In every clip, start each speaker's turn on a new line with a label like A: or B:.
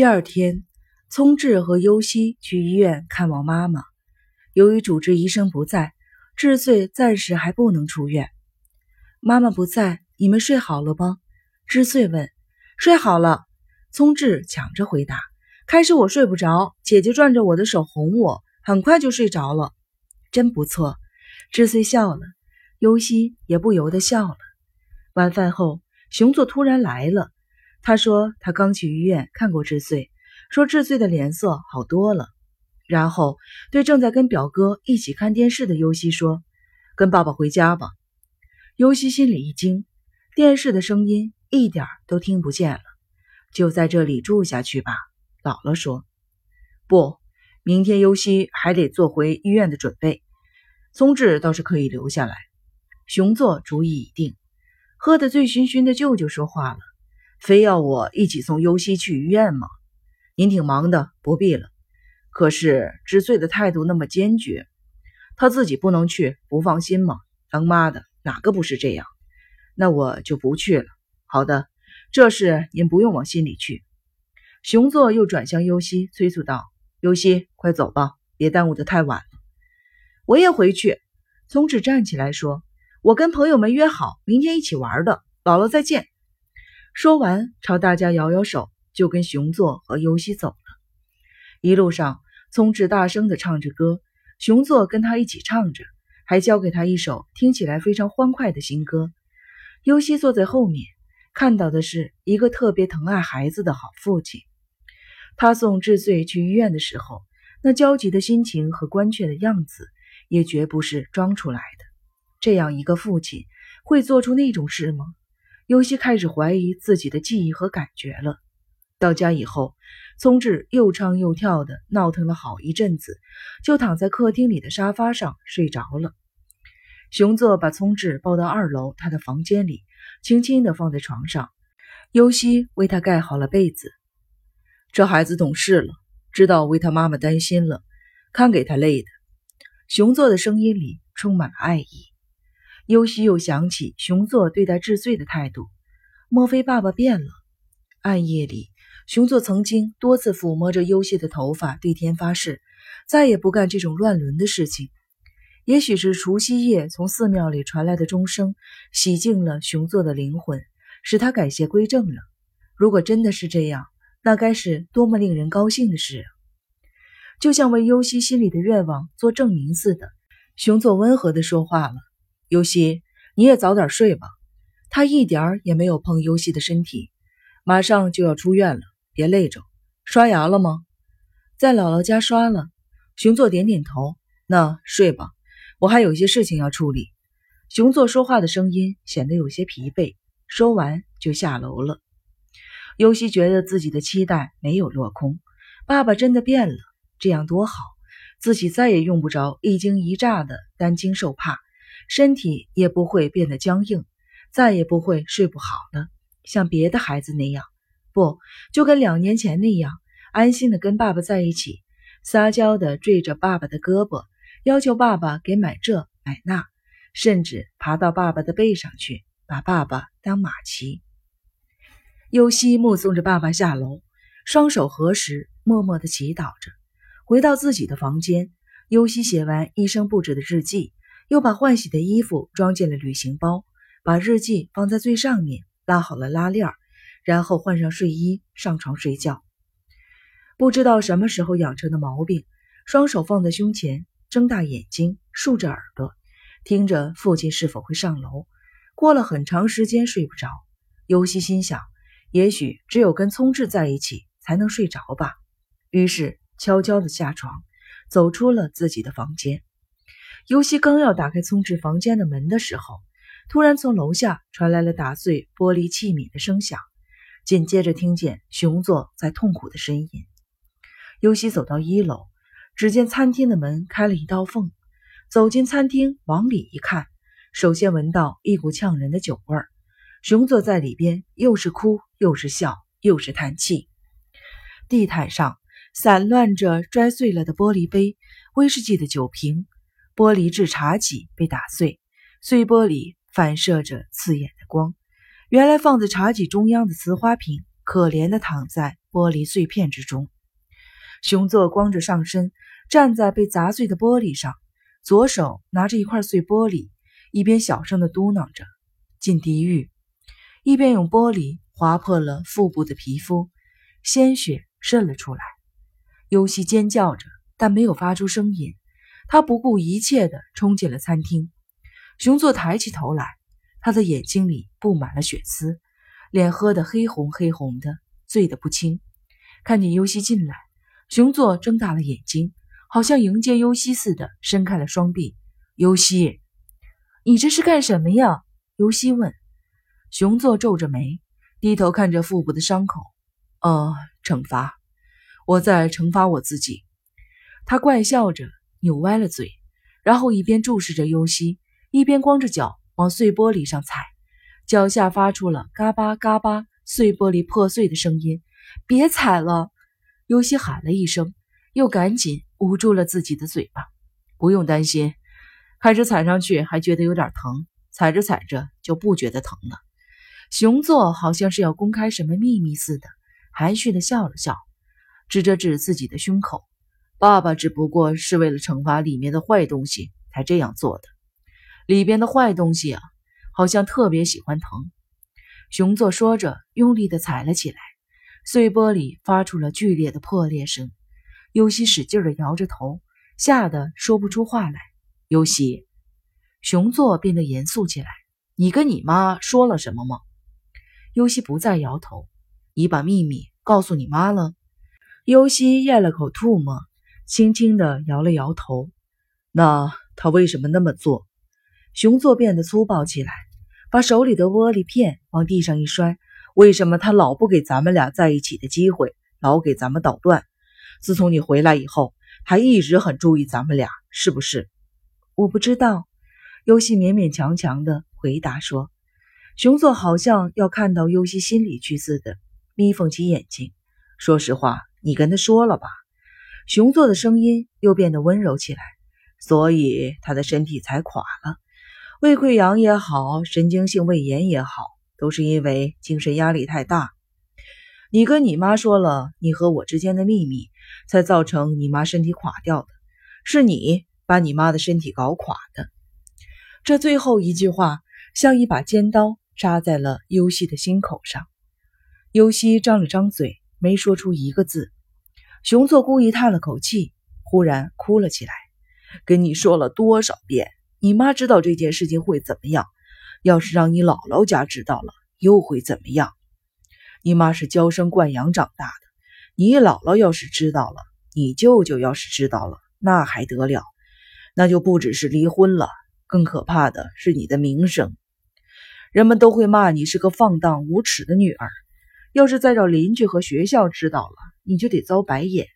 A: 第二天，聪智和优希去医院看望妈妈。由于主治医生不在，智穗暂时还不能出院。妈妈不在，你们睡好了吗？智穗问。
B: 睡好了。聪智抢着回答。开始我睡不着，姐姐攥着我的手哄我，很快就睡着了。
A: 真不错。智穗笑了，优希也不由得笑了。晚饭后，熊座突然来了。他说他刚去医院看过智穗，说智穗的脸色好多了。然后对正在跟表哥一起看电视的优希说：“跟爸爸回家吧。”优希心里一惊，电视的声音一点都听不见了。就在这里住下去吧，姥姥说。
C: 不，明天优希还得做回医院的准备。松智倒是可以留下来。
A: 熊座主意已定，喝得醉醺醺的舅舅说话了。
C: 非要我一起送优希去医院吗？您挺忙的，不必了。可是知罪的态度那么坚决，他自己不能去，不放心吗？当妈的哪个不是这样？那我就不去了。好的，这事您不用往心里去。
A: 熊座又转向优希，催促道：“优希，快走吧，别耽误得太晚了。”
B: 我也回去。聪智站起来说：“我跟朋友们约好，明天一起玩的。姥姥再见。”
A: 说完，朝大家摇摇手，就跟熊座和尤西走了。一路上，聪智大声地唱着歌，熊座跟他一起唱着，还教给他一首听起来非常欢快的新歌。尤西坐在后面，看到的是一个特别疼爱孩子的好父亲。他送智穗去医院的时候，那焦急的心情和关切的样子，也绝不是装出来的。这样一个父亲，会做出那种事吗？尤西开始怀疑自己的记忆和感觉了。到家以后，聪智又唱又跳的闹腾了好一阵子，就躺在客厅里的沙发上睡着了。熊座把聪智抱到二楼他的房间里，轻轻地放在床上。尤西为他盖好了被子。
C: 这孩子懂事了，知道为他妈妈担心了，看给他累的。
A: 熊座的声音里充满了爱意。尤西又想起熊座对待治罪的态度，莫非爸爸变了？暗夜里，熊座曾经多次抚摸着尤西的头发，对天发誓，再也不干这种乱伦的事情。也许是除夕夜从寺庙里传来的钟声洗净了熊座的灵魂，使他改邪归正了。如果真的是这样，那该是多么令人高兴的事啊！就像为尤西心里的愿望做证明似的，熊座温和地说话了。尤西，你也早点睡吧。他一点儿也没有碰尤西的身体。马上就要出院了，别累着。刷牙了吗？在姥姥家刷了。熊座点点头。那睡吧，我还有些事情要处理。熊座说话的声音显得有些疲惫，说完就下楼了。尤西觉得自己的期待没有落空，爸爸真的变了，这样多好，自己再也用不着一惊一乍的担惊受怕。身体也不会变得僵硬，再也不会睡不好了，像别的孩子那样，不就跟两年前那样，安心的跟爸爸在一起，撒娇的坠着爸爸的胳膊，要求爸爸给买这买那，甚至爬到爸爸的背上去，把爸爸当马骑。尤西目送着爸爸下楼，双手合十，默默的祈祷着。回到自己的房间，尤西写完医生布置的日记。又把换洗的衣服装进了旅行包，把日记放在最上面，拉好了拉链，然后换上睡衣上床睡觉。不知道什么时候养成的毛病，双手放在胸前，睁大眼睛，竖着耳朵，听着父亲是否会上楼。过了很长时间睡不着，尤西心想，也许只有跟聪智在一起才能睡着吧。于是悄悄地下床，走出了自己的房间。尤西刚要打开聪智房间的门的时候，突然从楼下传来了打碎玻璃器皿的声响，紧接着听见熊座在痛苦的呻吟。尤西走到一楼，只见餐厅的门开了一道缝，走进餐厅，往里一看，首先闻到一股呛人的酒味儿。熊座在里边又是哭又是笑又是叹气。地毯上散乱着摔碎了的玻璃杯、威士忌的酒瓶。玻璃制茶几被打碎，碎玻璃反射着刺眼的光。原来放在茶几中央的瓷花瓶，可怜的躺在玻璃碎片之中。熊座光着上身站在被砸碎的玻璃上，左手拿着一块碎玻璃，一边小声的嘟囔着“进地狱”，一边用玻璃划破了腹部的皮肤，鲜血渗了出来。尤西尖叫着，但没有发出声音。他不顾一切地冲进了餐厅。熊座抬起头来，他的眼睛里布满了血丝，脸喝得黑红黑红的，醉得不轻。看见尤西进来。熊座睁大了眼睛，好像迎接尤西似的，伸开了双臂。尤西，你这是干什么呀？尤西问。熊座皱着眉，低头看着腹部的伤口。呃，惩罚，我在惩罚我自己。他怪笑着，扭歪了嘴，然后一边注视着尤西，一边光着脚往碎玻璃上踩，脚下发出了嘎巴嘎巴碎玻璃破碎的声音。别踩了！尤西喊了一声，又赶紧捂住了自己的嘴巴。不用担心，开始踩上去还觉得有点疼，踩着踩着就不觉得疼了。熊座好像是要公开什么秘密似的，含蓄的笑了笑，指着指自己的胸口。爸爸只不过是为了惩罚里面的坏东西才这样做的。里边的坏东西啊，好像特别喜欢疼。熊座说着，用力的踩了起来。碎玻璃发出了剧烈的破裂声，尤西使劲地摇着头，吓得说不出话来。尤西，熊座变得严肃起来：“你跟你妈说了什么吗？”尤西不再摇头：“你把秘密告诉你妈了？”尤西咽了口吐沫，轻轻地摇了摇头。那他为什么那么做？熊座变得粗暴起来，把手里的玻璃片往地上一摔。为什么他老不给咱们俩在一起的机会，老给咱们捣乱？自从你回来以后，还一直很注意咱们俩，是不是？
B: 我不知道。尤西勉勉强强的回答说。熊座好像要看到尤西心里去似的，眯缝起眼睛。
A: 说实话，你跟他说了吧？熊座的声音又变得温柔起来。所以他的身体才垮了，胃溃疡也好，神经性胃炎也好。都是因为精神压力太大，你跟你妈说了你和我之间的秘密，才造成你妈身体垮掉的。是你把你妈的身体搞垮的。这最后一句话像一把尖刀扎在了尤西的心口上。尤西张了张嘴，没说出一个字。熊作故意叹了口气，忽然哭了起来。跟你说了多少遍，你妈知道这件事情会怎么样？要是让你姥姥家知道了，又会怎么样？你妈是娇生惯养长大的，你姥姥要是知道了，你舅舅要是知道了，那还得了？那就不只是离婚了，更可怕的是你的名声。人们都会骂你是个放荡无耻的女儿。要是再让邻居和学校知道了，你就得遭白眼。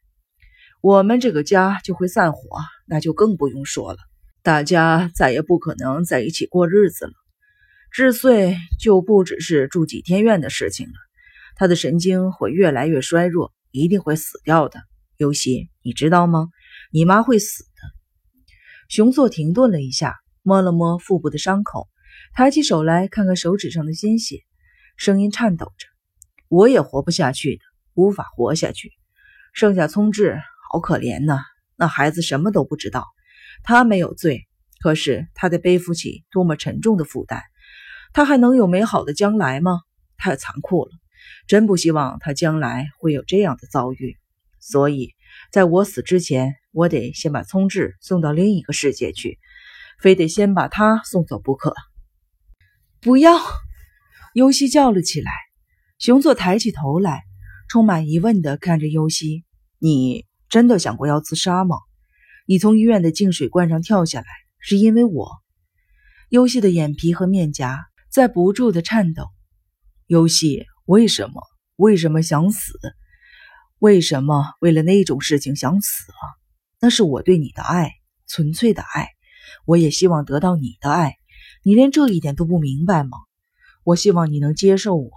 A: 我们这个家就会散伙，那就更不用说了。大家再也不可能在一起过日子了。智穗就不只是住几天院的事情了，他的神经会越来越衰弱，一定会死掉的。尤西，你知道吗？你妈会死的。熊座停顿了一下，摸了摸腹部的伤口，抬起手来看看手指上的鲜血，声音颤抖着：“我也活不下去的，无法活下去。剩下聪智，好可怜呐，那孩子什么都不知道，他没有罪，可是他得背负起多么沉重的负担。”他还能有美好的将来吗？太残酷了，真不希望他将来会有这样的遭遇。所以，在我死之前，我得先把聪智送到另一个世界去，非得先把他送走不可。
B: 不要！尤西叫了起来。熊座抬起头来，充满疑问地看着尤西：“
A: 你真的想过要自杀吗？你从医院的净水罐上跳下来，是因为我？”
B: 尤西的眼皮和面颊。在不住的颤抖，
A: 游戏为什么？为什么想死？为什么为了那种事情想死啊？那是我对你的爱，纯粹的爱。我也希望得到你的爱。你连这一点都不明白吗？我希望你能接受我。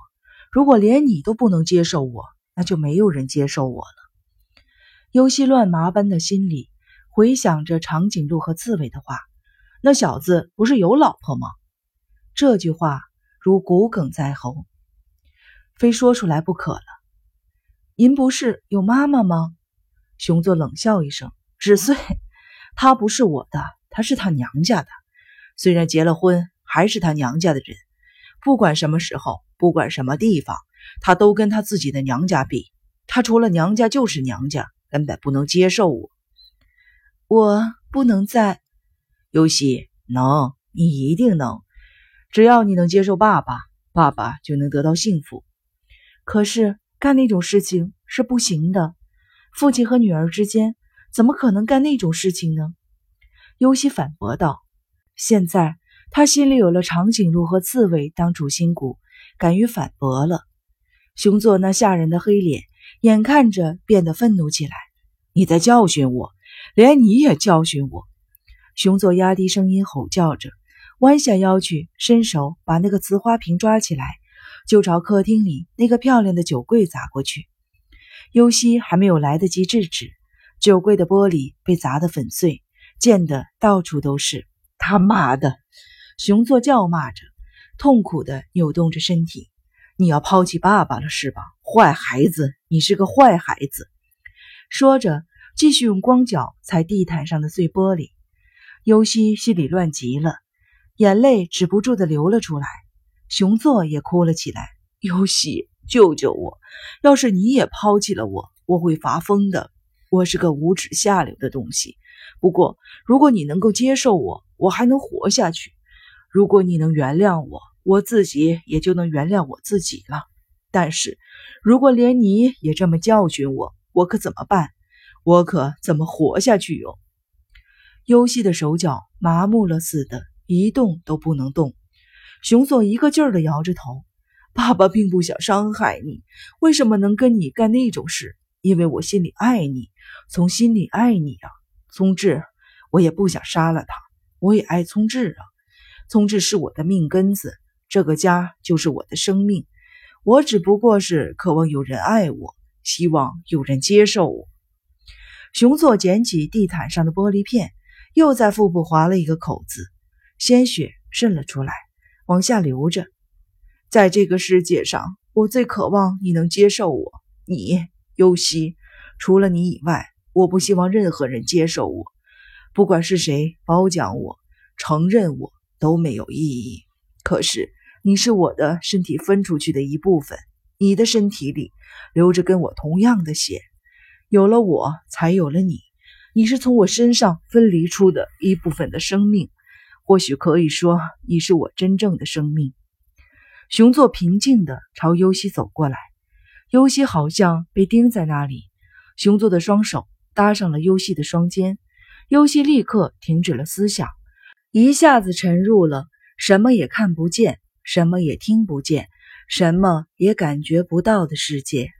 A: 如果连你都不能接受我，那就没有人接受我了。
B: 忧心乱麻般的心里回想着长颈鹿和刺猬的话，那小子不是有老婆吗？这句话如骨鲠在喉，非说出来不可了。您不是有妈妈吗？熊座冷笑一声：“纸碎，她不是我的，她是她娘家的。虽然结了婚，还是她娘家的人。不管什么时候，不管什么地方，她都跟她自己的娘家比。她除了娘家就是娘家，根本不能接受我。我不能再……
C: 尤西，能，你一定能。只要你能接受爸爸，爸爸就能得到幸福。
B: 可是干那种事情是不行的。”父亲和女儿之间怎么可能干那种事情呢？尤西反驳道。现在他心里有了长颈鹿和刺猬当主心骨，敢于反驳了。熊座那吓人的黑脸眼看着变得愤怒起来。
C: 你在教训我，连你也教训我！
B: 熊座压低声音吼叫着，弯下腰去，伸手把那个瓷花瓶抓起来，就朝客厅里那个漂亮的酒柜砸过去。尤西还没有来得及制止，酒柜的玻璃被砸得粉碎，溅得到处都是。
C: 他妈的！
B: 熊座叫骂着，痛苦地扭动着身体。
C: 你要抛弃爸爸了是吧？坏孩子，你是个坏孩子！
B: 说着，继续用光脚踩地毯上的碎玻璃。尤西心里乱极了，眼泪止不住的流了出来。熊座也哭了起来。
C: 尤西。救救我！要是你也抛弃了我，我会发疯的。我是个无耻下流的东西。不过，如果你能够接受我，我还能活下去。如果你能原谅我，我自己也就能原谅我自己了。但是，如果连你也这么教训我，我可怎么办？我可怎么活下去哟？
B: 尤西的手脚麻木了似的，一动都不能动。熊总一个劲儿地摇着头。
C: 爸爸并不想伤害你，为什么能跟你干那种事？因为我心里爱你，从心里爱你啊，聪智。我也不想杀了他，我也爱聪智啊。聪智是我的命根子，这个家就是我的生命。我只不过是渴望有人爱我，希望有人接受我。
B: 熊座捡起地毯上的玻璃片，又在腹部划了一个口子，鲜血渗了出来，往下流着。
C: 在这个世界上，我最渴望你能接受我。你，尤西，除了你以外，我不希望任何人接受我。不管是谁褒奖我、承认我，都没有意义。可是，你是我的身体分出去的一部分，你的身体里流着跟我同样的血。有了我，才有了你。你是从我身上分离出的一部分的生命。或许可以说，你是我真正的生命。
B: 熊座平静地朝尤西走过来，尤西好像被钉在那里。熊座的双手搭上了尤西的双肩，尤西立刻停止了思想，一下子沉入了什么也看不见、什么也听不见、什么也感觉不到的世界。